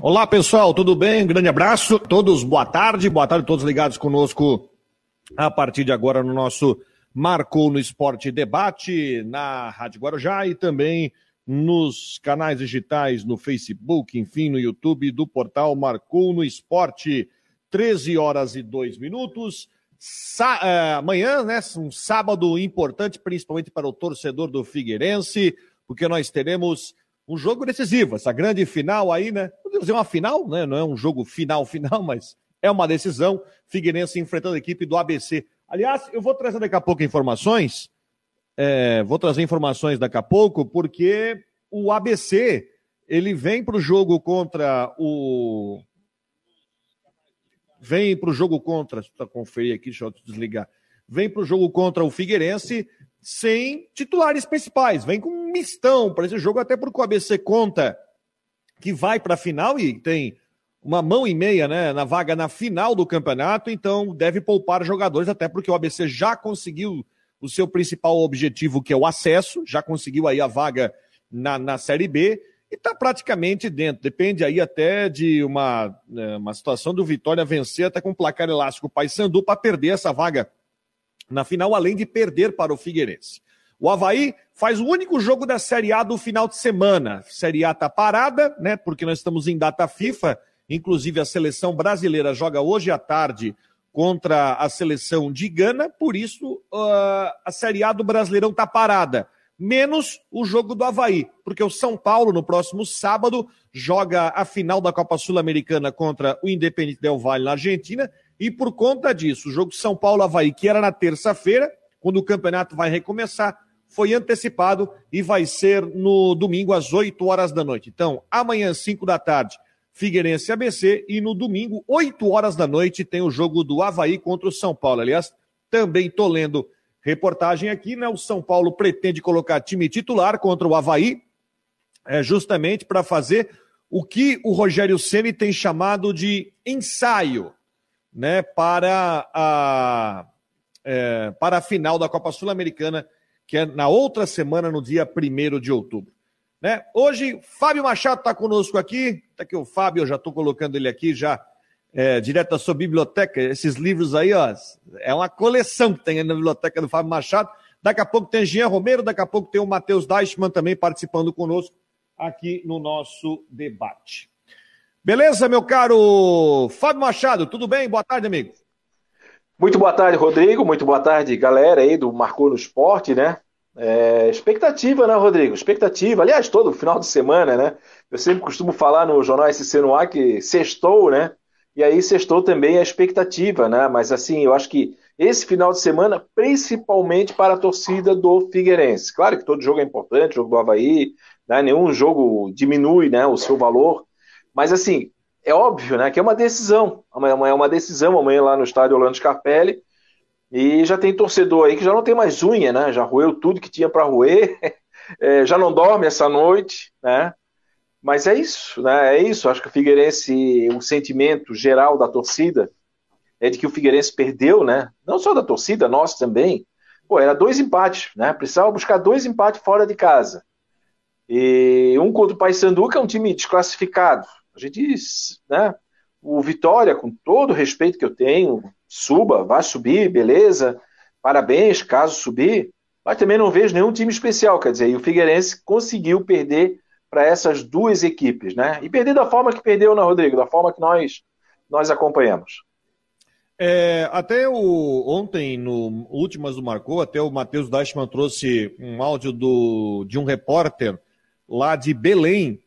Olá pessoal, tudo bem? Um grande abraço. Todos, boa tarde. Boa tarde, todos ligados conosco a partir de agora no nosso Marcou no Esporte Debate na Rádio Guarujá e também nos canais digitais, no Facebook, enfim, no YouTube do portal Marcou no Esporte. 13 horas e 2 minutos. Sa é, amanhã, né, um sábado importante, principalmente para o torcedor do Figueirense, porque nós teremos um jogo decisivo, essa grande final aí, né? Podemos dizer uma final, né? Não é um jogo final, final, mas é uma decisão. Figueirense enfrentando a equipe do ABC. Aliás, eu vou trazer daqui a pouco informações. É, vou trazer informações daqui a pouco, porque o ABC ele vem para o jogo contra o. Vem para o jogo contra. Deixa eu conferir aqui, deixa eu desligar. Vem para o jogo contra o Figueirense sem titulares principais. Vem com um mistão para esse jogo, até porque o ABC conta que vai para a final e tem uma mão e meia né, na vaga na final do campeonato, então deve poupar jogadores, até porque o ABC já conseguiu o seu principal objetivo, que é o acesso, já conseguiu aí a vaga na, na Série B e está praticamente dentro. Depende aí até de uma, né, uma situação do Vitória vencer até com placar elástico o Paysandu para perder essa vaga na final, além de perder para o Figueirense. O Havaí faz o único jogo da Série A do final de semana. Série A está parada, né? Porque nós estamos em data FIFA. Inclusive, a seleção brasileira joga hoje à tarde contra a seleção de Gana, por isso uh, a Série A do Brasileirão está parada. Menos o jogo do Havaí, porque o São Paulo, no próximo sábado, joga a final da Copa Sul-Americana contra o Independente Del Valle na Argentina e por conta disso, o jogo São Paulo-Havaí, que era na terça-feira, quando o campeonato vai recomeçar, foi antecipado e vai ser no domingo às 8 horas da noite. Então, amanhã, 5 da tarde, Figueirense ABC e no domingo, 8 horas da noite, tem o jogo do Havaí contra o São Paulo. Aliás, também estou lendo reportagem aqui, né? O São Paulo pretende colocar time titular contra o Havaí, é, justamente para fazer o que o Rogério Ceni tem chamado de ensaio né, para, a, é, para a final da Copa Sul-Americana, que é na outra semana, no dia 1 de outubro. Né? Hoje, Fábio Machado está conosco aqui. Está aqui o Fábio, eu já estou colocando ele aqui já é, direto da sua biblioteca. Esses livros aí, ó, é uma coleção que tem aí na biblioteca do Fábio Machado. Daqui a pouco tem Jean Romero, daqui a pouco tem o Matheus Deichmann também participando conosco aqui no nosso debate. Beleza, meu caro Fábio Machado, tudo bem? Boa tarde, amigo. Muito boa tarde, Rodrigo. Muito boa tarde, galera aí do Marcou no Esporte, né? É, expectativa, né, Rodrigo? Expectativa. Aliás, todo final de semana, né? Eu sempre costumo falar no Jornal SC no ar que sextou, né? E aí sextou também a expectativa, né? Mas assim, eu acho que esse final de semana, principalmente para a torcida do Figueirense. Claro que todo jogo é importante, jogo do Havaí, né? nenhum jogo diminui né, o seu valor, mas assim, é óbvio, né, que é uma decisão. Amanhã é uma decisão, amanhã lá no estádio Orlando Scarpelli. E já tem torcedor aí que já não tem mais unha, né? Já roeu tudo que tinha para roer, é, já não dorme essa noite, né? Mas é isso, né? É isso. Acho que o Figueirense, o sentimento geral da torcida é de que o Figueirense perdeu, né? Não só da torcida, nós também. Pô, era dois empates, né? Precisava buscar dois empates fora de casa. E um contra o Paysandu, que é um time desclassificado. A gente, né? O Vitória, com todo o respeito que eu tenho, suba, vai subir, beleza, parabéns, caso subir, mas também não vejo nenhum time especial, quer dizer, e o Figueirense conseguiu perder para essas duas equipes, né? E perder da forma que perdeu, né, Rodrigo? Da forma que nós, nós acompanhamos. É, até o, ontem, no Últimas do Marcou, até o Matheus Dashman trouxe um áudio do, de um repórter lá de Belém,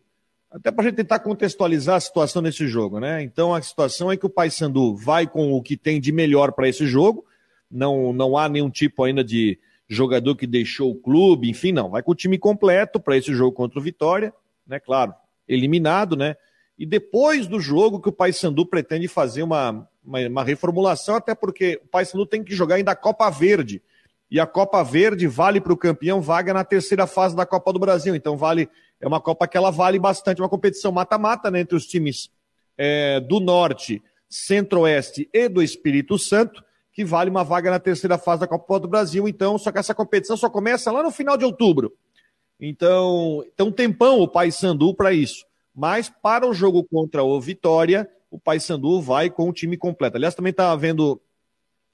até para a gente tentar contextualizar a situação nesse jogo, né? Então a situação é que o Paysandu vai com o que tem de melhor para esse jogo, não, não há nenhum tipo ainda de jogador que deixou o clube, enfim, não. Vai com o time completo para esse jogo contra o Vitória, né? Claro, eliminado, né? E depois do jogo que o Paysandu pretende fazer uma, uma, uma reformulação, até porque o Paysandu tem que jogar ainda a Copa Verde. E a Copa Verde vale para o campeão vaga na terceira fase da Copa do Brasil. Então vale é uma Copa que ela vale bastante, uma competição mata-mata né, entre os times é, do Norte, Centro-Oeste e do Espírito Santo, que vale uma vaga na terceira fase da Copa do Brasil. Então, só que essa competição só começa lá no final de outubro. Então, tem um tempão o Paysandu para isso. Mas para o jogo contra o Vitória, o Paysandu vai com o time completo. Aliás, também está vendo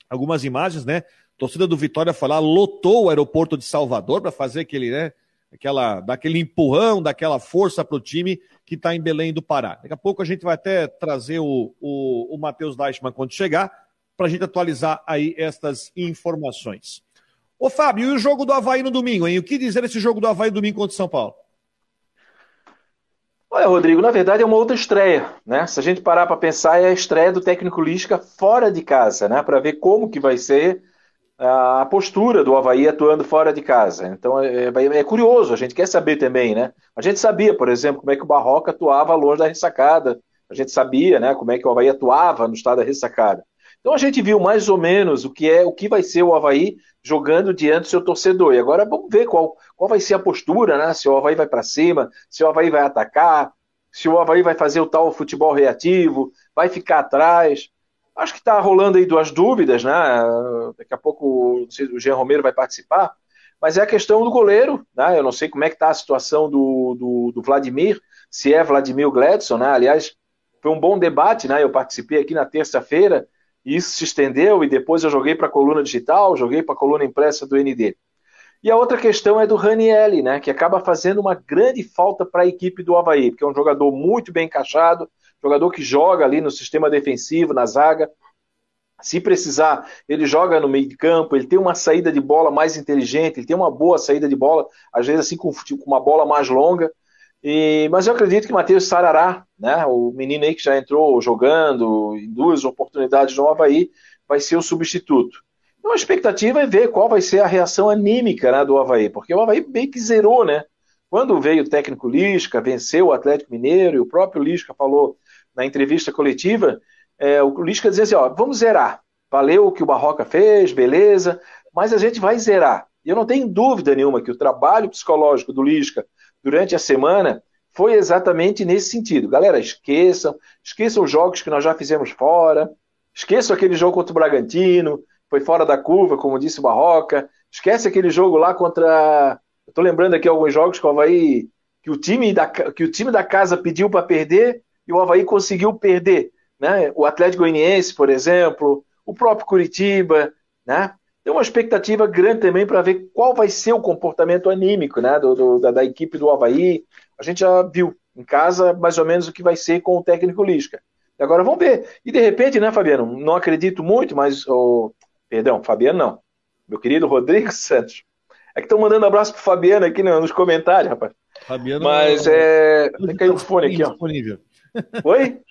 algumas imagens, né? Torcida do Vitória lá, lotou o aeroporto de Salvador para fazer aquele, né? Aquela, daquele empurrão, daquela força para o time que está em Belém do Pará. Daqui a pouco a gente vai até trazer o, o, o Matheus Deichmann quando chegar, para a gente atualizar aí estas informações. Ô Fábio, e o jogo do Havaí no domingo, hein? O que dizer desse jogo do Havaí domingo contra o São Paulo? Olha, Rodrigo, na verdade é uma outra estreia, né? Se a gente parar para pensar, é a estreia do técnico Lisca fora de casa, né? Para ver como que vai ser a postura do Havaí atuando fora de casa. Então é, é, é, curioso, a gente quer saber também, né? A gente sabia, por exemplo, como é que o Barroca atuava longe da ressacada. A gente sabia, né, como é que o Havaí atuava no estado da ressacada. Então a gente viu mais ou menos o que é, o que vai ser o Havaí jogando diante do seu torcedor. E agora vamos ver qual, qual vai ser a postura, né? Se o Havaí vai para cima, se o Havaí vai atacar, se o Havaí vai fazer o tal futebol reativo, vai ficar atrás. Acho que está rolando aí duas dúvidas, né? Daqui a pouco o Jean Romero vai participar, mas é a questão do goleiro, né? Eu não sei como é que está a situação do, do, do, Vladimir, se é Vladimir Gledson, né? Aliás, foi um bom debate, né? Eu participei aqui na terça-feira e isso se estendeu e depois eu joguei para a coluna digital, joguei para a coluna impressa do ND. E a outra questão é do Ranielli, né, que acaba fazendo uma grande falta para a equipe do Havaí, porque é um jogador muito bem encaixado, jogador que joga ali no sistema defensivo, na zaga. Se precisar, ele joga no meio de campo, ele tem uma saída de bola mais inteligente, ele tem uma boa saída de bola, às vezes assim com uma bola mais longa. E, mas eu acredito que Matheus Sarará, né, o menino aí que já entrou jogando em duas oportunidades no Havaí, vai ser o substituto. Então a expectativa é ver qual vai ser a reação anímica né, do Havaí, porque o Havaí bem que zerou, né? Quando veio o técnico Lisca, venceu o Atlético Mineiro, e o próprio Lisca falou na entrevista coletiva, é, o Lisca dizia assim, ó, vamos zerar. Valeu o que o Barroca fez, beleza, mas a gente vai zerar. E eu não tenho dúvida nenhuma que o trabalho psicológico do Lisca durante a semana foi exatamente nesse sentido. Galera, esqueçam, esqueçam os jogos que nós já fizemos fora, esqueçam aquele jogo contra o Bragantino, foi fora da curva, como disse o Barroca, esquece aquele jogo lá contra. Tô lembrando aqui alguns jogos que o Havaí, que o time da, que o time da casa pediu para perder e o Havaí conseguiu perder. Né? O Atlético Goianiense, por exemplo, o próprio Curitiba, né? Tem uma expectativa grande também para ver qual vai ser o comportamento anímico né, do, do, da, da, equipe do Havaí. A gente já viu em casa mais ou menos o que vai ser com o técnico Lisca. Agora vamos ver. E de repente, né, Fabiano? Não acredito muito, mas. Oh, perdão, Fabiano não. Meu querido Rodrigo Santos. É que estão mandando abraço pro Fabiano aqui nos comentários, rapaz. Fabiano. Mas é. Tem que cair o fone aqui, ó. Disponível. Oi?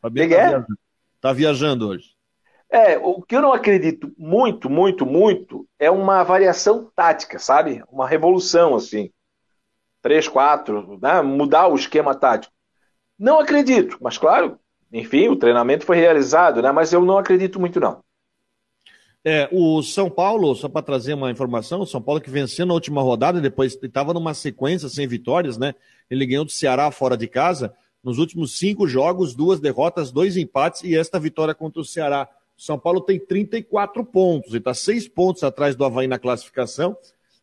Fabiano tá, é? viajando. tá viajando hoje. É, o que eu não acredito muito, muito, muito é uma variação tática, sabe? Uma revolução, assim. Três, quatro, né? mudar o esquema tático. Não acredito, mas claro, enfim, o treinamento foi realizado, né? Mas eu não acredito muito, não. É, o São Paulo, só para trazer uma informação, o São Paulo que venceu na última rodada, depois estava numa sequência sem vitórias, né? Ele ganhou do Ceará fora de casa. Nos últimos cinco jogos, duas derrotas, dois empates e esta vitória contra o Ceará. O São Paulo tem 34 pontos e está seis pontos atrás do Havaí na classificação.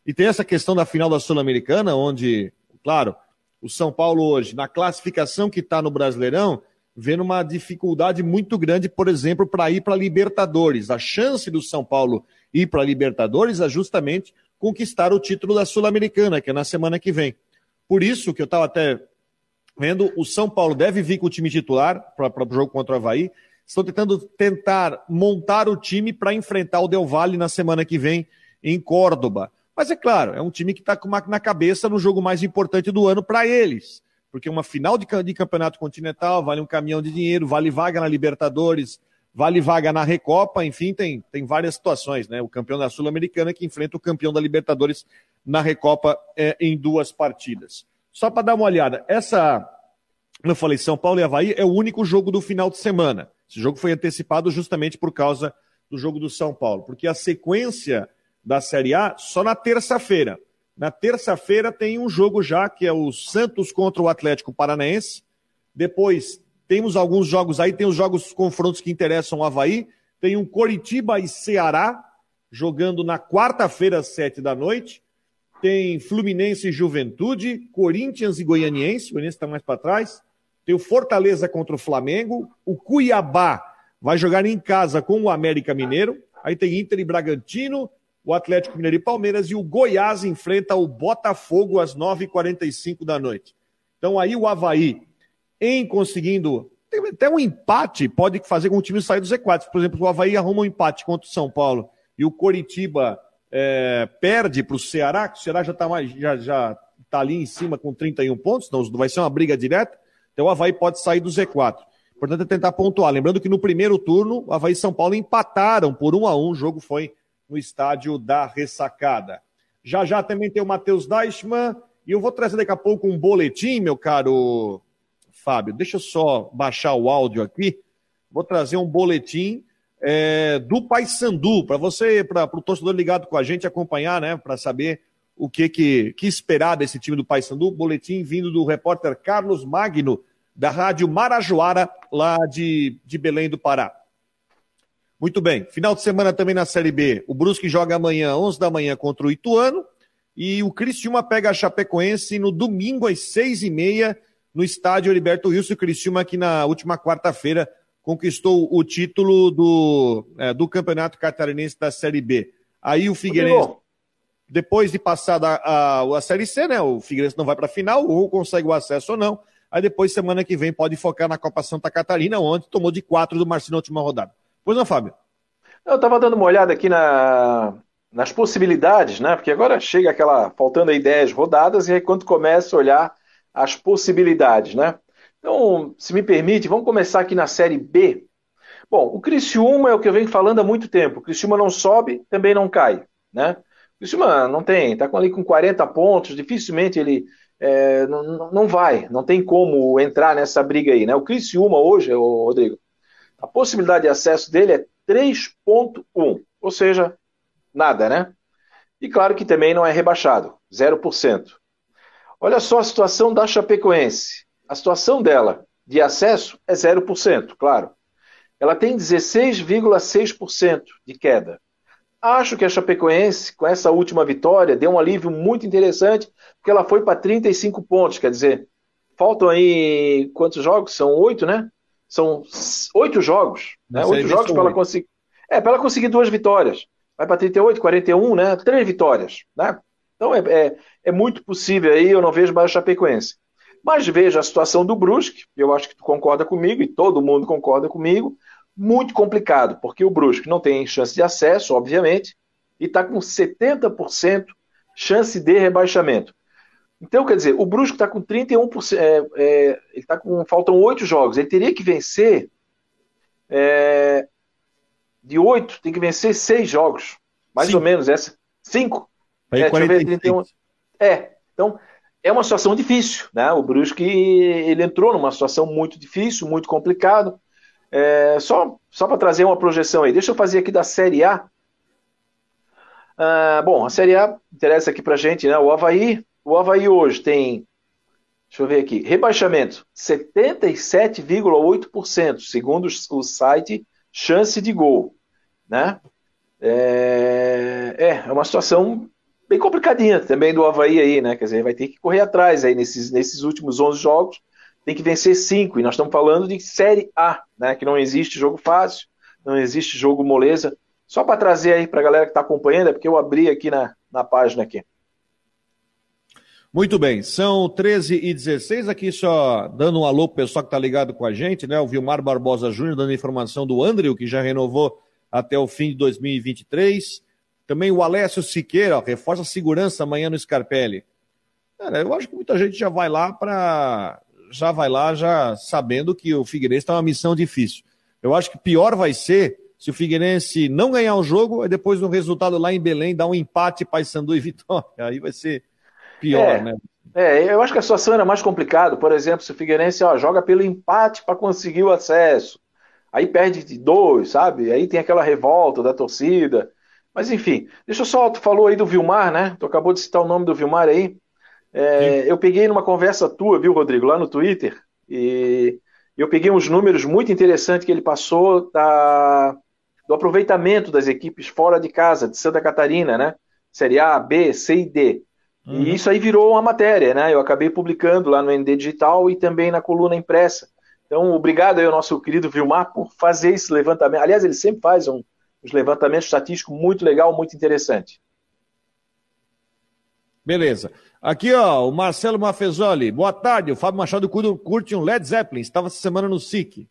E tem essa questão da final da Sul-Americana, onde, claro, o São Paulo hoje, na classificação que está no Brasileirão, vendo uma dificuldade muito grande, por exemplo, para ir para Libertadores. A chance do São Paulo ir para Libertadores é justamente conquistar o título da Sul-Americana, que é na semana que vem. Por isso que eu estava até vendo, o São Paulo deve vir com o time titular para o jogo contra o Havaí. Estão tentando tentar montar o time para enfrentar o Del Valle na semana que vem em Córdoba. Mas é claro, é um time que está com na cabeça no jogo mais importante do ano para eles. Porque uma final de, de campeonato continental vale um caminhão de dinheiro, vale vaga na Libertadores, vale vaga na Recopa, enfim, tem, tem várias situações, né? O campeão da Sul-Americana que enfrenta o campeão da Libertadores na Recopa é, em duas partidas. Só para dar uma olhada, essa, eu falei, São Paulo e Havaí é o único jogo do final de semana. Esse jogo foi antecipado justamente por causa do jogo do São Paulo, porque a sequência da Série A só na terça-feira. Na terça-feira tem um jogo já, que é o Santos contra o Atlético Paranaense. Depois temos alguns jogos aí, tem os jogos, os confrontos que interessam o Havaí. Tem um Coritiba e Ceará, jogando na quarta-feira, às sete da noite. Tem Fluminense e Juventude, Corinthians e Goianiense, o Goianiense está mais para trás. Tem o Fortaleza contra o Flamengo, o Cuiabá vai jogar em casa com o América Mineiro. Aí tem Inter e Bragantino, o Atlético Mineiro e Palmeiras e o Goiás enfrenta o Botafogo às 9h45 da noite. Então aí o Havaí, em conseguindo até um empate, pode fazer com o time sair do Z4. Por exemplo, o Havaí arruma um empate contra o São Paulo e o Coritiba é, perde para o Ceará, que o Ceará já está já, já tá ali em cima com 31 pontos, então vai ser uma briga direta. Então o Havaí pode sair do Z4. Portanto, é tentar pontuar. Lembrando que no primeiro turno, o Havaí e São Paulo empataram por um a um. O jogo foi no estádio da ressacada. Já já também tem o Matheus Deichmann. E eu vou trazer daqui a pouco um boletim, meu caro Fábio. Deixa eu só baixar o áudio aqui. Vou trazer um boletim é, do Paysandu, para você, para o torcedor ligado com a gente acompanhar, né, para saber o que, que, que esperar desse time do Paysandu. Boletim vindo do repórter Carlos Magno, da Rádio Marajoara, lá de, de Belém do Pará. Muito bem, final de semana também na Série B. O Brusque joga amanhã, 11 da manhã, contra o Ituano. E o Criciúma pega a Chapecoense no domingo às seis e meia no estádio Heriberto Wilson. O Criciúma que na última quarta-feira conquistou o título do, é, do Campeonato Catarinense da Série B. Aí o Figueirense, depois de passar a, a, a Série C, né? O Figueirense não vai para a final, ou consegue o acesso ou não. Aí depois, semana que vem, pode focar na Copa Santa Catarina, onde tomou de quatro do Marcinho na última rodada. Pois não, Fábio? Eu estava dando uma olhada aqui na, nas possibilidades, né? Porque agora chega aquela, faltando aí 10 rodadas, e aí quando começa a olhar as possibilidades, né? Então, se me permite, vamos começar aqui na Série B. Bom, o Criciúma é o que eu venho falando há muito tempo. O Criciúma não sobe, também não cai, né? O Criciúma não tem, está ali com 40 pontos, dificilmente ele é, não, não vai, não tem como entrar nessa briga aí, né? O Criciúma hoje, Rodrigo, a possibilidade de acesso dele é 3.1, ou seja, nada, né? E claro que também não é rebaixado, 0%. Olha só a situação da Chapecoense a situação dela de acesso é 0%, claro. Ela tem 16,6% de queda. Acho que a Chapecoense, com essa última vitória, deu um alívio muito interessante, porque ela foi para 35 pontos, quer dizer, faltam aí quantos jogos? São oito, né? São oito jogos, né? Oito jogos para ela conseguir. É, para ela conseguir duas vitórias. Vai para 38, 41, né? Três vitórias, né? Então é, é, é muito possível aí, eu não vejo mais a Chapecoense. Mas veja a situação do Brusque, eu acho que tu concorda comigo e todo mundo concorda comigo, muito complicado, porque o Brusque não tem chance de acesso, obviamente, e está com 70% chance de rebaixamento. Então, quer dizer, o Brusque está com 31%, é, é, ele está com, faltam oito jogos, ele teria que vencer é, de oito, tem que vencer seis jogos, mais Cinco. ou menos, essa, cinco. Aí é, 31, é, então é uma situação difícil, né? O Brusque ele entrou numa situação muito difícil, muito complicado. É, só só para trazer uma projeção aí, deixa eu fazer aqui da Série A. Ah, bom, a Série A interessa aqui para gente, né? O Havaí, o Havaí hoje tem, deixa eu ver aqui, rebaixamento 77,8%, segundo o site Chance de Gol, né? É, é, é uma situação bem complicadinha também do Havaí aí, né? Quer dizer, vai ter que correr atrás aí nesses, nesses últimos 11 jogos, tem que vencer 5, e nós estamos falando de Série A, né? Que não existe jogo fácil, não existe jogo moleza. Só para trazer aí para a galera que está acompanhando, é porque eu abri aqui na, na página aqui. Muito bem, são 13 e 16 aqui só dando um alô pro pessoal que está ligado com a gente, né? O Vilmar Barbosa Júnior dando informação do Andrew, que já renovou até o fim de 2023. Também o Alessio Siqueira, ó, reforça a segurança amanhã no Scarpelli. Cara, eu acho que muita gente já vai lá para já vai lá já sabendo que o Figueirense está uma missão difícil. Eu acho que pior vai ser se o Figueirense não ganhar o jogo, e depois no resultado lá em Belém dar um empate Paysandu e Vitória. Aí vai ser pior, é, né? É, eu acho que a situação era mais complicada. Por exemplo, se o Figueirense ó, joga pelo empate para conseguir o acesso, aí perde de dois, sabe? Aí tem aquela revolta da torcida. Mas enfim, deixa eu só, tu falou aí do Vilmar, né? Tu acabou de citar o nome do Vilmar aí. É, eu peguei numa conversa tua, viu, Rodrigo, lá no Twitter, e eu peguei uns números muito interessantes que ele passou da, do aproveitamento das equipes fora de casa, de Santa Catarina, né? Série A, B, C e D. Uhum. E isso aí virou uma matéria, né? Eu acabei publicando lá no ND Digital e também na coluna impressa. Então, obrigado aí ao nosso querido Vilmar por fazer esse levantamento. Aliás, ele sempre faz um, uns levantamentos estatísticos muito legal, muito interessante. Beleza. Aqui, ó, o Marcelo Mafezoli. Boa tarde. O Fábio Machado curte um Led Zeppelin. Estava essa semana no SIC.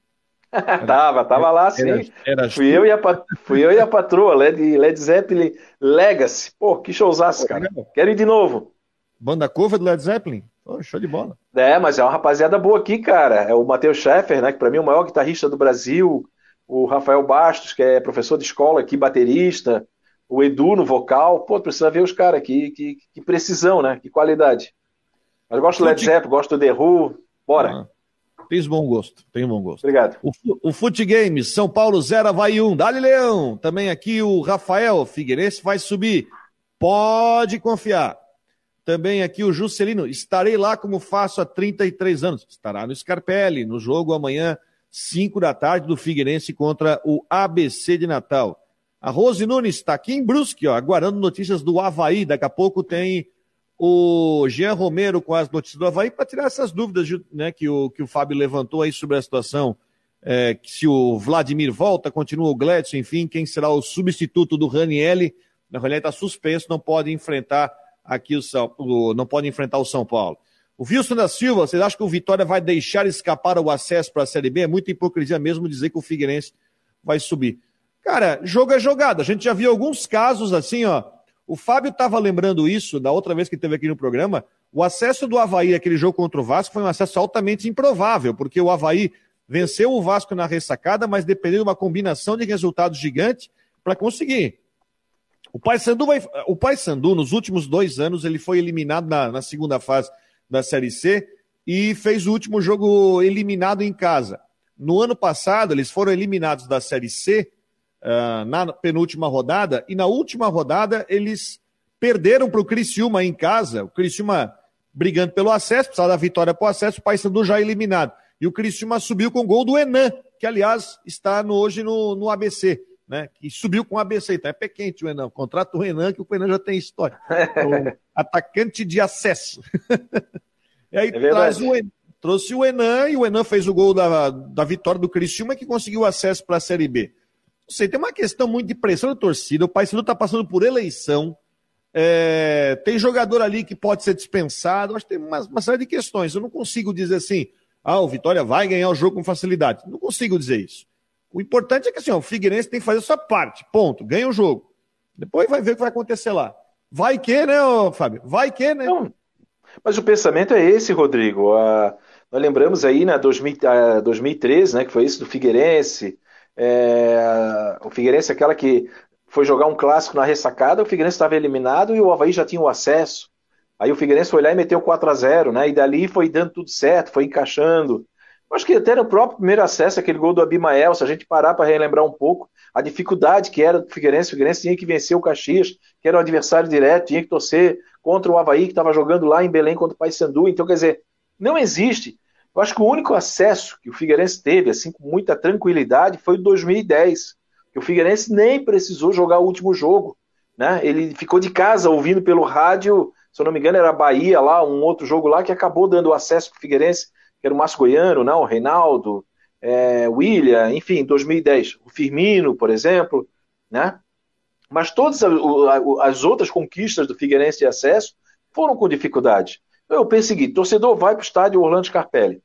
tava, tava lá sim. Era, era fui, eu e a, fui eu e a patroa, Led, Led Zeppelin Legacy. Pô, que showzaço, cara. Quero ir de novo. Banda cover do Led Zeppelin? Oh, show de bola. É, mas é uma rapaziada boa aqui, cara. É o Matheus Scheffer, né? Que pra mim é o maior guitarrista do Brasil. O Rafael Bastos, que é professor de escola aqui, baterista o Edu no vocal, pô, precisa ver os caras aqui, que, que, precisão, né? Que qualidade. Mas gosto do Led Zeppelin, gosto do The Who, bora. Ah, tens bom gosto, tem bom gosto. Obrigado. O, o Fute Games, São Paulo 0, Havaí 1. Dali Leão. Também aqui o Rafael Figueirense vai subir. Pode confiar. Também aqui o Juscelino. Estarei lá como faço há 33 anos. Estará no Scarpelli, no jogo amanhã, 5 da tarde, do Figueirense contra o ABC de Natal. A Rose Nunes está aqui em Brusque, ó, aguardando notícias do Havaí. Daqui a pouco tem o Jean Romero com as notícias do Havaí para tirar essas dúvidas né, que, o, que o Fábio levantou aí sobre a situação. É, se o Vladimir volta, continua o Gledson, enfim, quem será o substituto do Ranielli. Na realidade, está suspenso, não pode enfrentar aqui o, São, o, não pode enfrentar o São Paulo. O Wilson da Silva, vocês acham que o Vitória vai deixar escapar o acesso para a Série B? É muita hipocrisia mesmo dizer que o Figueirense vai subir. Cara, jogo é jogado. A gente já viu alguns casos assim, ó. O Fábio estava lembrando isso da outra vez que teve aqui no programa. O acesso do Havaí àquele jogo contra o Vasco foi um acesso altamente improvável, porque o Havaí venceu o Vasco na ressacada, mas dependeu de uma combinação de resultados gigante para conseguir. O Paysandu, vai, o Paysandu, nos últimos dois anos, ele foi eliminado na, na segunda fase da Série C e fez o último jogo eliminado em casa. No ano passado, eles foram eliminados da Série C uh, na penúltima rodada, e na última rodada eles perderam para o Criciúma em casa, o Criciúma brigando pelo acesso, precisava da vitória para o acesso, o Paysandu já eliminado. E o Criciúma subiu com o gol do Enan, que aliás está no, hoje no, no ABC, né? Que subiu com o ABC, então é pé quente o Enan. Contrato o Enan, que o Enan já tem história. o atacante de acesso. e aí é traz o Enan, trouxe o Enan e o Enan fez o gol da, da vitória do Criciúma que conseguiu acesso para a Série B sei, tem uma questão muito de pressão da torcida. O Paysandu está passando por eleição. É, tem jogador ali que pode ser dispensado. Acho que tem uma, uma, série de questões. Eu não consigo dizer assim, ah, o Vitória vai ganhar o jogo com facilidade. Não consigo dizer isso. O importante é que assim, ó, o Figueirense tem que fazer a sua parte. Ponto. Ganha o jogo. Depois vai ver o que vai acontecer lá. Vai que, né, Fábio? Vai que, né? Não, mas o pensamento é esse, Rodrigo. Ah, nós lembramos aí na 2000, 2013, né, que foi isso do Figueirense, é, o Figueirense, aquela que foi jogar um clássico na ressacada, o Figueirense estava eliminado e o Havaí já tinha o acesso. Aí o Figueirense foi lá e meteu 4 a 0 né? E dali foi dando tudo certo, foi encaixando. Acho que até no próprio primeiro acesso, aquele gol do Abimael, se a gente parar para relembrar um pouco, a dificuldade que era do Figueirense, o Figueirense tinha que vencer o Caxias, que era o adversário direto, tinha que torcer contra o Havaí, que estava jogando lá em Belém contra o Paysandu. Então, quer dizer, não existe eu acho que o único acesso que o Figueirense teve, assim, com muita tranquilidade, foi o 2010. Que o Figueirense nem precisou jogar o último jogo. Né? Ele ficou de casa ouvindo pelo rádio, se eu não me engano, era Bahia lá, um outro jogo lá que acabou dando acesso para o Figueirense, que era o Márcio Goiano, não, o Reinaldo, é, William, enfim, 2010. O Firmino, por exemplo, né? Mas todas as outras conquistas do Figueirense de acesso foram com dificuldade. Eu penso o seguinte: torcedor vai para o estádio Orlando Scarpelli.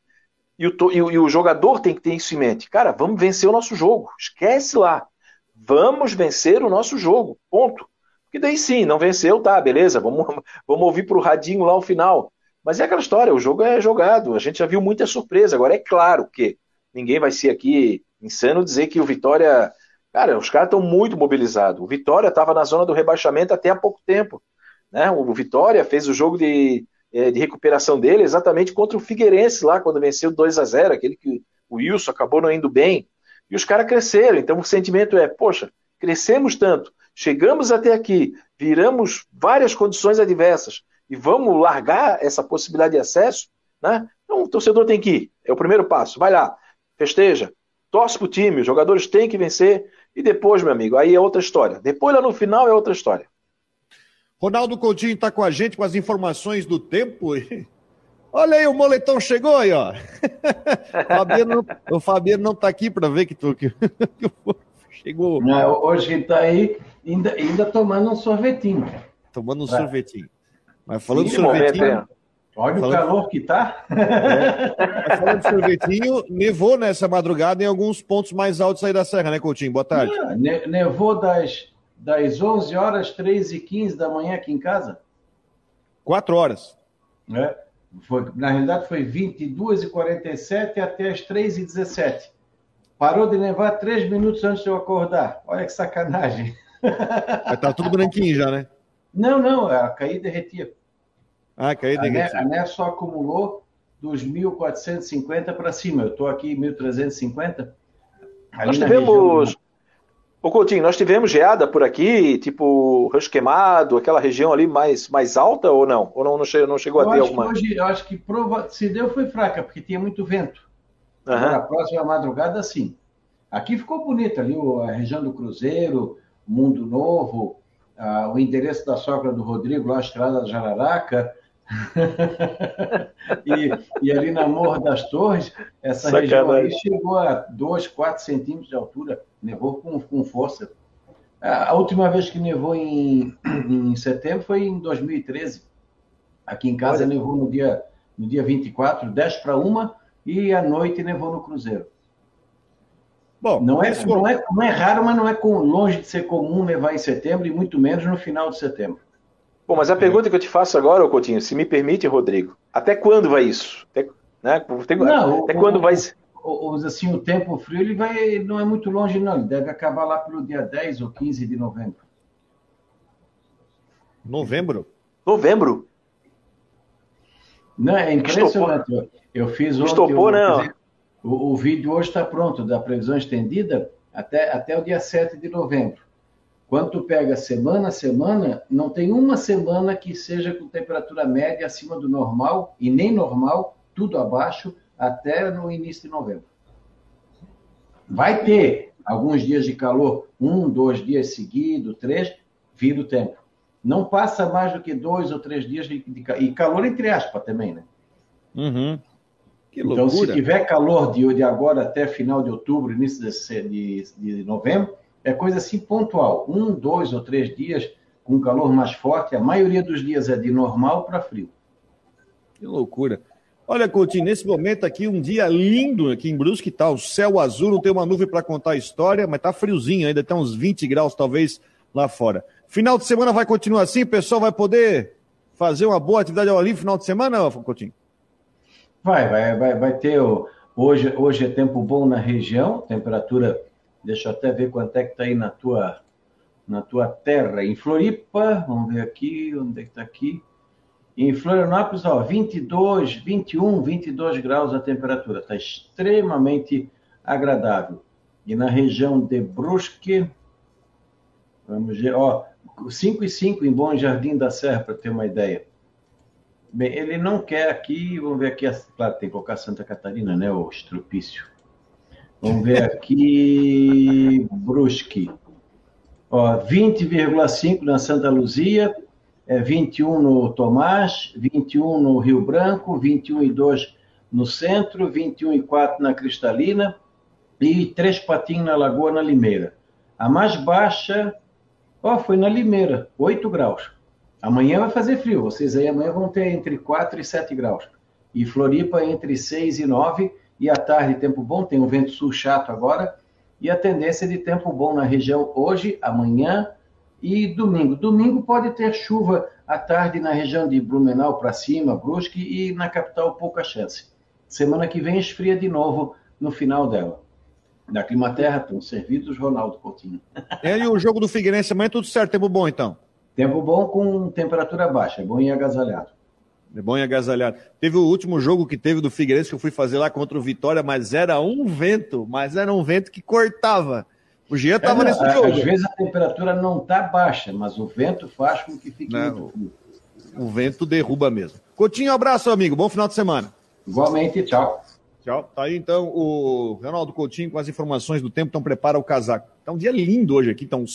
E o, e, o, e o jogador tem que ter isso em mente. Cara, vamos vencer o nosso jogo. Esquece lá. Vamos vencer o nosso jogo. Ponto. Porque daí sim, não venceu, tá, beleza. Vamos, vamos ouvir para o radinho lá o final. Mas é aquela história, o jogo é jogado. A gente já viu muita surpresa. Agora é claro que ninguém vai ser aqui insano dizer que o Vitória. Cara, os caras estão muito mobilizados. O Vitória estava na zona do rebaixamento até há pouco tempo. Né? O Vitória fez o jogo de é, de recuperação dele exatamente contra o Figueirense lá, quando venceu 2 a 0 aquele que o Wilson acabou não indo bem. E os caras cresceram. Então o sentimento é, poxa, crescemos tanto, chegamos até aqui, viramos várias condições adversas e vamos largar essa possibilidade de acesso, né? Então o torcedor tem que ir. É o primeiro passo. Vai lá, festeja, torce pro time, os jogadores têm que vencer e depois, meu amigo, aí é outra história. Depois lá no final é outra história. Ronaldo Coutinho está com a gente com as informações do tempo. Olha aí, o moletom chegou aí, ó. Fabiano, o Fabiano não está aqui para ver que, tu, que, que chegou. Não, hoje ele está aí ainda, ainda tomando um sorvetinho. Tomando um sorvetinho. Mas falando Sim, sorvetinho. Momento, Olha falando... o calor que tá. É. falando de sorvetinho, nevou nessa madrugada em alguns pontos mais altos aí da serra, né, Coutinho? Boa tarde. Ah, ne nevou das, das 11 horas, 3 e 15 da manhã aqui em casa. Quatro horas. É. Foi, na realidade, foi 22 e 47 até as 3 e 17. Parou de nevar três minutos antes de eu acordar. Olha que sacanagem. Mas tá tudo branquinho já, né? Não, não, a caída derretia. Ah, caiu de A NE só acumulou dos 1.450 para cima. Eu estou aqui em 1.350. Nós tivemos. Ô Coutinho, nós tivemos geada por aqui, tipo Rancho Queimado, aquela região ali mais, mais alta ou não? Ou não, não, chegou, não chegou a ter alguma? Hoje, eu acho que prova... se deu foi fraca, porque tinha muito vento. Uhum. a próxima madrugada, sim. Aqui ficou bonito ali, a região do Cruzeiro, Mundo Novo, o endereço da sogra do Rodrigo, lá a Estrada da Jararaca, e, e, ali na Morra das Torres, essa Sacanagem. região aí chegou a 2, 4 centímetros de altura, nevou com, com força. A última vez que nevou em, em setembro foi em 2013. Aqui em casa Olha. nevou no dia, no dia 24, 10 para uma, e à noite nevou no Cruzeiro. Bom, não é, não, é, não é raro, mas não é com, longe de ser comum nevar em setembro, e muito menos no final de setembro. Bom, mas a pergunta que eu te faço agora, Coutinho, se me permite, Rodrigo, até quando vai isso? Até, né, até, não, até o, quando vai... O, assim, o tempo frio ele vai, não é muito longe, não. Ele deve acabar lá pelo dia 10 ou 15 de novembro. Novembro? Novembro? Não, é impressionante. Eu, eu fiz ontem... Estopou, não. O, o vídeo hoje está pronto, da previsão estendida até, até o dia 7 de novembro. Quando tu pega semana a semana, não tem uma semana que seja com temperatura média acima do normal e nem normal, tudo abaixo, até no início de novembro. Vai ter alguns dias de calor, um, dois dias seguidos, três, vira o tempo. Não passa mais do que dois ou três dias de, de e calor entre aspas também, né? Uhum. então, se tiver calor de, de agora até final de outubro, início de, de, de novembro, é coisa assim pontual. Um, dois ou três dias com calor mais forte, a maioria dos dias é de normal para frio. Que loucura. Olha, Coutinho, nesse momento aqui, um dia lindo aqui em Brusque, tá? O céu azul, não tem uma nuvem para contar a história, mas tá friozinho ainda, tem uns 20 graus talvez lá fora. Final de semana vai continuar assim, o pessoal vai poder fazer uma boa atividade ao livre final de semana, Coutinho? Vai, vai, vai, vai ter. Hoje, hoje é tempo bom na região, temperatura Deixa eu até ver quanto é que está aí na tua, na tua terra. Em Floripa, vamos ver aqui, onde é que está aqui? Em Florianópolis, ó, 22, 21, 22 graus a temperatura. Está extremamente agradável. E na região de Brusque, vamos ver, ó, 5 e 5 em Bom Jardim da Serra, para ter uma ideia. Bem, ele não quer aqui, vamos ver aqui, claro, tem que colocar Santa Catarina, né, o estrupício. Vamos ver aqui. Brusque. 20,5 na Santa Luzia, é 21 no Tomás, 21 no Rio Branco, 21,2 no centro, 21,4 na Cristalina e três patinhos na Lagoa na Limeira. A mais baixa, ó, foi na Limeira, 8 graus. Amanhã vai fazer frio, vocês aí amanhã vão ter entre 4 e 7 graus. E Floripa entre 6 e 9 e à tarde tempo bom, tem um vento sul chato agora, e a tendência de tempo bom na região hoje, amanhã e domingo. Domingo pode ter chuva à tarde na região de Blumenau para cima, Brusque, e na capital pouca chance. Semana que vem esfria de novo no final dela. Da Climaterra estão servidos Ronaldo Coutinho. É, e o jogo do Figueirense amanhã tudo certo, tempo bom então? Tempo bom com temperatura baixa, bom e agasalhado. É bom e agasalhado. Teve o último jogo que teve do Figueirense que eu fui fazer lá contra o Vitória, mas era um vento, mas era um vento que cortava. O Jean estava é, nesse jogo. Às vezes a temperatura não está baixa, mas o vento faz com que fique não, muito frio. O vento derruba mesmo. Coutinho, um abraço, amigo. Bom final de semana. Igualmente, tchau. Tchau. Tá aí então o Ronaldo Coutinho com as informações do tempo. Então prepara o casaco. Tá um dia lindo hoje aqui. Tá um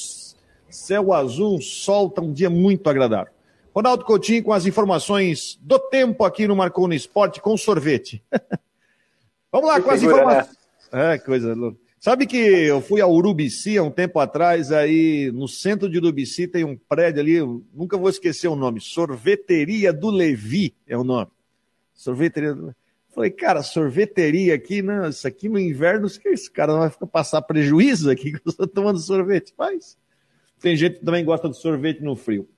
céu azul, sol, tá um dia muito agradável. Ronaldo Coutinho com as informações do tempo aqui no Marcou no Esporte com sorvete. Vamos lá, que com as informações. Né? É, coisa louca. Sabe que eu fui ao Urubici há um tempo atrás, aí no centro de Urubici tem um prédio ali, nunca vou esquecer o nome, Sorveteria do Levi é o nome. Sorveteria do Falei, cara, sorveteria aqui, não, isso aqui no inverno, esse cara não vai ficar passar prejuízo aqui que eu estou tomando sorvete. Mas tem gente que também gosta de sorvete no frio.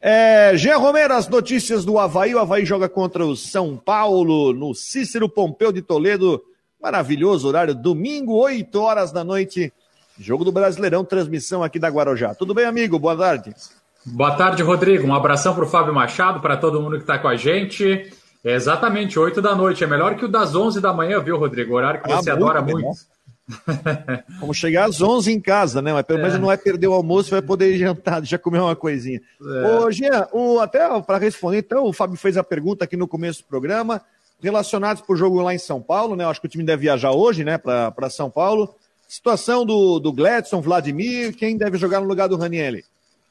É, Jean Romero, as notícias do Havaí. O Havaí joga contra o São Paulo no Cícero Pompeu de Toledo. Maravilhoso horário, domingo, 8 horas da noite. Jogo do Brasileirão, transmissão aqui da Guarujá. Tudo bem, amigo? Boa tarde. Boa tarde, Rodrigo. Um abração para o Fábio Machado, para todo mundo que está com a gente. É exatamente, 8 da noite. É melhor que o das 11 da manhã, viu, Rodrigo? Horário que ah, você adora muito. Vamos chegar às 11 em casa, né? Mas pelo é. menos não vai perder o almoço, vai poder jantar, já comer uma coisinha. É. Ô, Jean, o, até para responder, então, o Fábio fez a pergunta aqui no começo do programa, relacionados para o jogo lá em São Paulo, né? Acho que o time deve viajar hoje, né, para São Paulo. Situação do, do Gladson, Vladimir, quem deve jogar no lugar do Ranielli?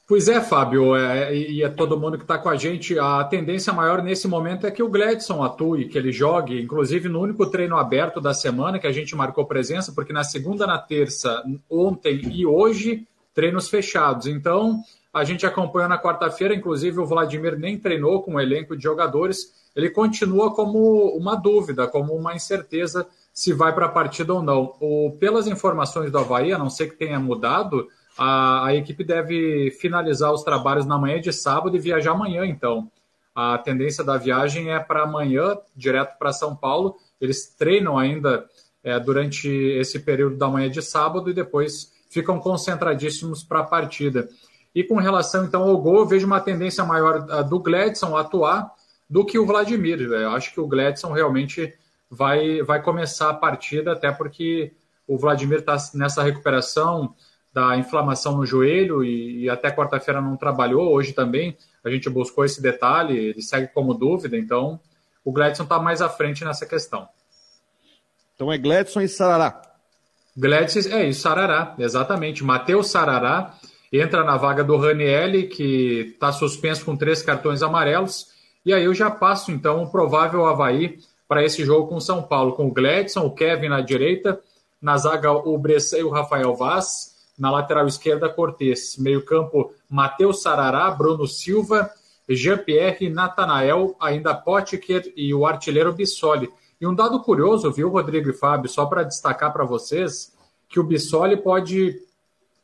Pois é, Fábio, é, e é todo mundo que está com a gente. A tendência maior nesse momento é que o Gladson atue, que ele jogue, inclusive no único treino aberto da semana que a gente marcou presença, porque na segunda, na terça, ontem e hoje, treinos fechados. Então, a gente acompanha na quarta-feira, inclusive o Vladimir nem treinou com o elenco de jogadores. Ele continua como uma dúvida, como uma incerteza se vai para a partida ou não. O, pelas informações do Havaí, a não ser que tenha mudado a, a equipe deve finalizar os trabalhos na manhã de sábado e viajar amanhã, então. A tendência da viagem é para amanhã, direto para São Paulo. Eles treinam ainda é, durante esse período da manhã de sábado e depois ficam concentradíssimos para a partida. E com relação então ao gol, eu vejo uma tendência maior do Gladson atuar do que o Vladimir. Eu acho que o Gladson realmente vai, vai começar a partida, até porque o Vladimir está nessa recuperação da inflamação no joelho e, e até quarta-feira não trabalhou, hoje também a gente buscou esse detalhe, ele segue como dúvida, então o Gladson está mais à frente nessa questão. Então é Gladson e Sarará. Gladson, é isso, Sarará, exatamente. Matheus Sarará entra na vaga do Ranielli, que está suspenso com três cartões amarelos. E aí eu já passo, então, o provável Havaí para esse jogo com o São Paulo, com o Gladson, o Kevin na direita, na zaga o Bressan e o Rafael Vaz, na lateral esquerda, Cortes. Meio campo, Matheus Sarará, Bruno Silva, Jean-Pierre, Natanael, ainda Potker e o artilheiro Bissoli. E um dado curioso, viu, Rodrigo e Fábio, só para destacar para vocês, que o Bissoli pode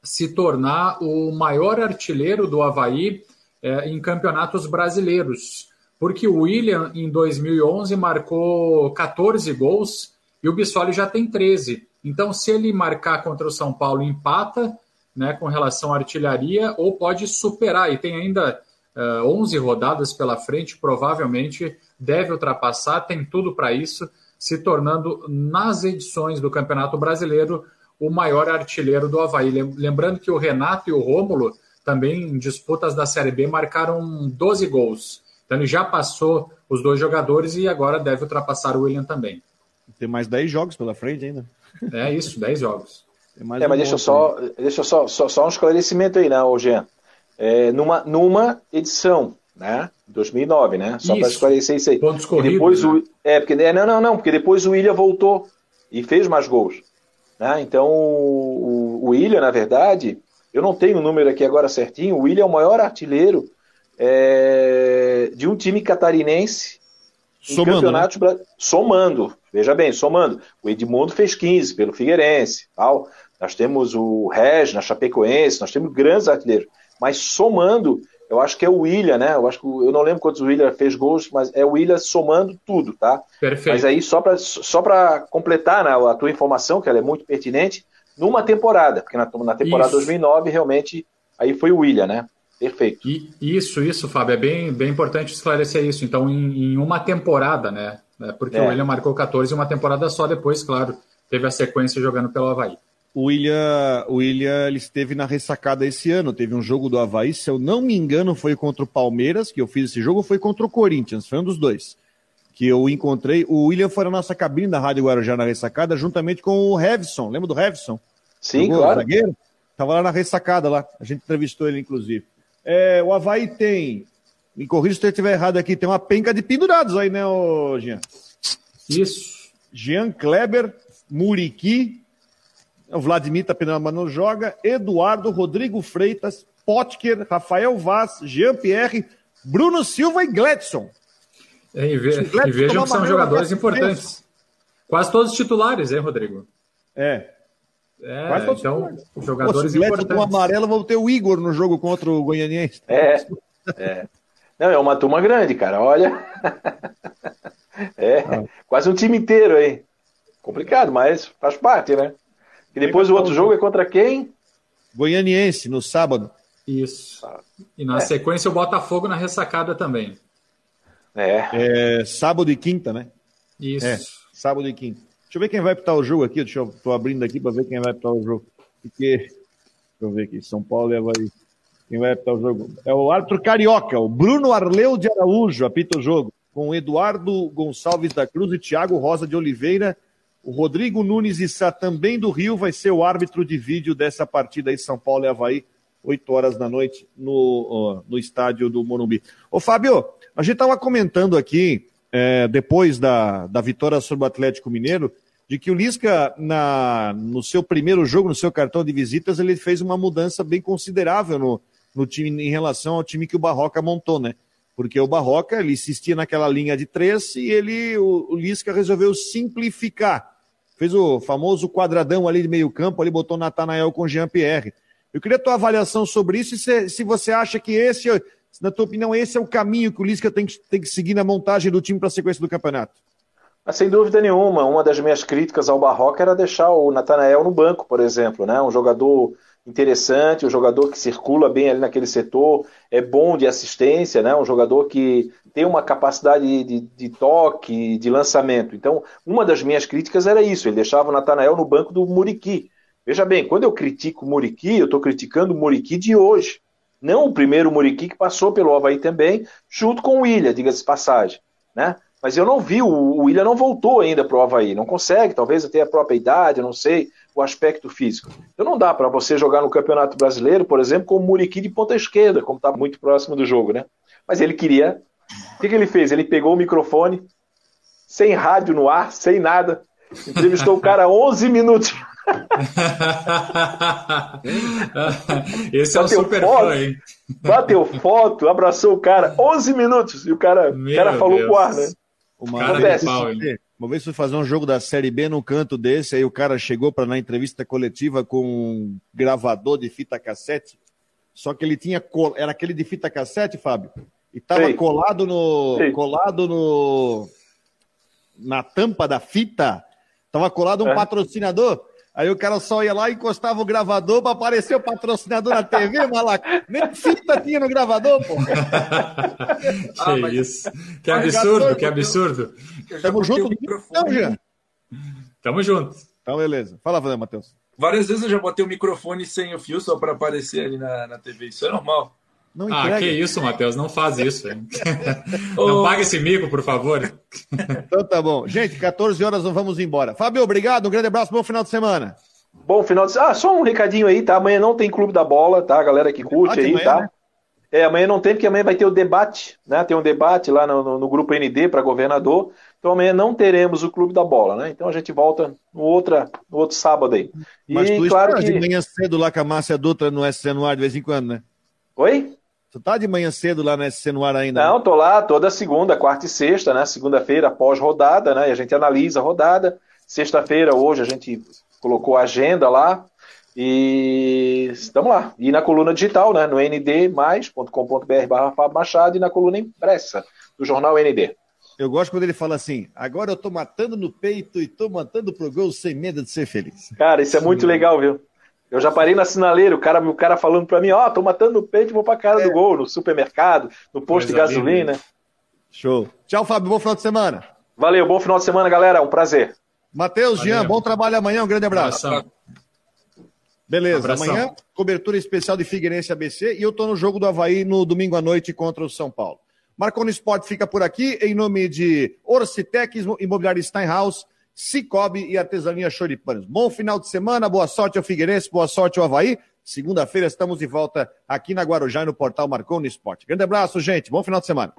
se tornar o maior artilheiro do Havaí é, em campeonatos brasileiros. Porque o William, em 2011, marcou 14 gols e o Bissoli já tem 13. Então, se ele marcar contra o São Paulo, empata né, com relação à artilharia, ou pode superar, e tem ainda uh, eh, 11 rodadas pela frente, provavelmente deve ultrapassar, tem tudo para isso, se tornando, nas edições do Campeonato Brasileiro, o maior artilheiro do Havaí. Lembrando que o Renato e o Rômulo, também em disputas da Série B, marcaram 12 gols. Então ele já passou os dois jogadores e agora deve ultrapassar o William também. Tem mais 10 jogos pela frente ainda. É isso, 10 jogos. É, é mas deixa, só, deixa só, só, só um esclarecimento aí, né, Jean? É, numa, numa edição, né? 2009, né? Só para esclarecer isso aí. Pontos corridos, depois né? o, é, porque, é, não, não, não, porque depois o William voltou e fez mais gols. Né? Então, o, o William, na verdade, eu não tenho o número aqui agora certinho, o William é o maior artilheiro é, de um time catarinense somando, em campeonatos né? somando. Veja bem, somando. O Edmundo fez 15 pelo Figueirense. Tal. Nós temos o Reg na Chapecoense, nós temos grandes artilheiros. Mas somando, eu acho que é o William, né? Eu acho que eu não lembro quantos o William fez gols, mas é o William somando tudo, tá? Perfeito. Mas aí, só para só completar né, a tua informação, que ela é muito pertinente, numa temporada, porque na, na temporada Isso. 2009, realmente, aí foi o William, né? Perfeito. E, isso, isso, Fábio, é bem, bem importante esclarecer isso. Então, em, em uma temporada, né? É, porque é. o William marcou 14 em uma temporada só, depois, claro, teve a sequência jogando pelo Havaí. O William, o William ele esteve na ressacada esse ano. Teve um jogo do Havaí, se eu não me engano, foi contra o Palmeiras, que eu fiz esse jogo, foi contra o Corinthians, foi um dos dois. Que eu encontrei. O William foi na nossa cabine da Rádio Guarujá na ressacada, juntamente com o Revson. Lembra do Revson? Sim, Jogou, claro. Zagueiro? Tava lá na ressacada lá. A gente entrevistou ele, inclusive. É, o Havaí tem Me corrija se eu estiver errado aqui. Tem uma penca de pendurados aí, né, ô Jean? Isso. Jean Kleber, Muriqui, o Vladimir tá pendurado, mas não joga. Eduardo, Rodrigo Freitas, Potker, Rafael Vaz, Jean-Pierre, Bruno Silva e Gledson. É, e, ve e vejam que são jogadores importantes. Quase todos titulares, hein, Rodrigo? É. É, Quase todos então, titulares. jogadores Pô, importantes. Com amarelo, vou ter o Igor no jogo contra o Goianiense. É, é. Não, é uma turma grande, cara, olha. é, ah. quase um time inteiro aí. Complicado, mas faz parte, né? E depois o outro jogo é contra quem? Goianiense, no sábado. Isso. E na é. sequência o Botafogo na ressacada também. É. é. Sábado e quinta, né? Isso. É, sábado e quinta. Deixa eu ver quem vai apitar o jogo aqui. Deixa eu tô abrindo aqui para ver quem vai apitar o jogo. Porque. Deixa eu ver aqui. São Paulo e Havaí. Quem vai apitar o jogo? É o árbitro carioca, o Bruno Arleu de Araújo, apita o jogo. Com Eduardo Gonçalves da Cruz e Thiago Rosa de Oliveira. O Rodrigo Nunes Issa, também do Rio, vai ser o árbitro de vídeo dessa partida aí, São Paulo e Havaí, 8 horas da noite, no, no estádio do Morumbi. Ô, Fábio, a gente estava comentando aqui, é, depois da, da vitória sobre o Atlético Mineiro, de que o Lisca, na, no seu primeiro jogo, no seu cartão de visitas, ele fez uma mudança bem considerável no, no time em relação ao time que o Barroca montou, né? Porque o Barroca, ele insistia naquela linha de três e ele, o, o Lisca resolveu simplificar. Fez o famoso quadradão ali de meio campo, ali botou Natanael com Jean-Pierre. Eu queria a tua avaliação sobre isso e se, se você acha que esse na tua opinião, esse é o caminho que o Lisca tem que, tem que seguir na montagem do time para a sequência do campeonato? Mas, sem dúvida nenhuma, uma das minhas críticas ao Barroca era deixar o Natanael no banco, por exemplo, né? Um jogador interessante, um jogador que circula bem ali naquele setor, é bom de assistência, né? Um jogador que tem uma capacidade de, de, toque, de lançamento. Então, uma das minhas críticas era isso, ele deixava o Natanael no banco do Muriqui. Veja bem, quando eu critico o Muriqui, eu estou criticando o Muriqui de hoje. Não o primeiro Muriqui que passou pelo Havaí também, junto com o William, diga-se passagem. Né? Mas eu não vi, o William não voltou ainda para o Havaí, não consegue, talvez até a própria idade, não sei, o aspecto físico. Então não dá para você jogar no Campeonato Brasileiro, por exemplo, com o Muriqui de ponta esquerda, como está muito próximo do jogo, né? Mas ele queria. O que, que ele fez? Ele pegou o microfone, sem rádio no ar, sem nada, entrevistou o cara 11 minutos. Esse é um super foto, fã, hein? Bateu foto, abraçou o cara, 11 minutos, e o cara, o cara falou Deus. pro ar, né? Uma, cara pau, uma vez fui fazer um jogo da Série B num canto desse, aí o cara chegou para na entrevista coletiva com um gravador de fita cassete, só que ele tinha, era aquele de fita cassete, Fábio, e tava Ei. colado no, Ei. colado no, na tampa da fita, tava colado um é. patrocinador, Aí o cara só ia lá e encostava o gravador para aparecer o patrocinador na TV, malaco. Nem fita tinha no gravador, pô. que ah, isso. Que absurdo, que absurdo. Tamo junto? Não, Jean. Tamo junto. Então, beleza. Fala, Matheus. Várias vezes eu já botei o microfone sem o fio só para aparecer ali na, na TV. Isso é normal. Não ah, que isso, Matheus, não faz isso. não oh. paga esse mico, por favor. então tá bom. Gente, 14 horas nós vamos embora. Fábio, obrigado, um grande abraço, bom final de semana. Bom final de semana. Ah, só um recadinho aí, tá? Amanhã não tem Clube da Bola, tá? Galera que curte ah, aí, amanhã, tá? Né? É, amanhã não tem, porque amanhã vai ter o debate, né? Tem um debate lá no, no, no grupo ND para governador. Então amanhã não teremos o Clube da Bola, né? Então a gente volta no, outra, no outro sábado aí. E, Mas tu claro que... de manhã cedo lá com a Márcia Dutra no SC no ar de vez em quando, né? Tu tá de manhã cedo lá no SC no ar ainda? Não, tô lá toda segunda, quarta e sexta, né? Segunda-feira após rodada, né? E a gente analisa a rodada. Sexta-feira, hoje, a gente colocou a agenda lá. E estamos lá. E na coluna digital, né? No ndmais.com.br barra Fábio Machado e na coluna impressa do jornal ND. Eu gosto quando ele fala assim: agora eu tô matando no peito e tô matando pro gol sem medo de ser feliz. Cara, isso é muito legal, viu? Eu já parei na sinaleira, o cara, o cara falando para mim, ó, oh, tô matando no peito e vou pra cara é. do gol, no supermercado, no posto de gasolina. Show. Tchau, Fábio, bom final de semana. Valeu, bom final de semana, galera, um prazer. Matheus, Jean, bom trabalho amanhã, um grande abraço. Abração. Beleza, Abração. amanhã, cobertura especial de Figueirense ABC e eu tô no jogo do Havaí no domingo à noite contra o São Paulo. Marconi Sport fica por aqui, em nome de Orcitec, Imobiliário Steinhaus, Cicobi e Artesania Choripanos. Bom final de semana, boa sorte ao Figueirense, boa sorte ao Havaí. Segunda-feira estamos de volta aqui na Guarujá no portal Marcou no Esporte. Grande abraço, gente. Bom final de semana.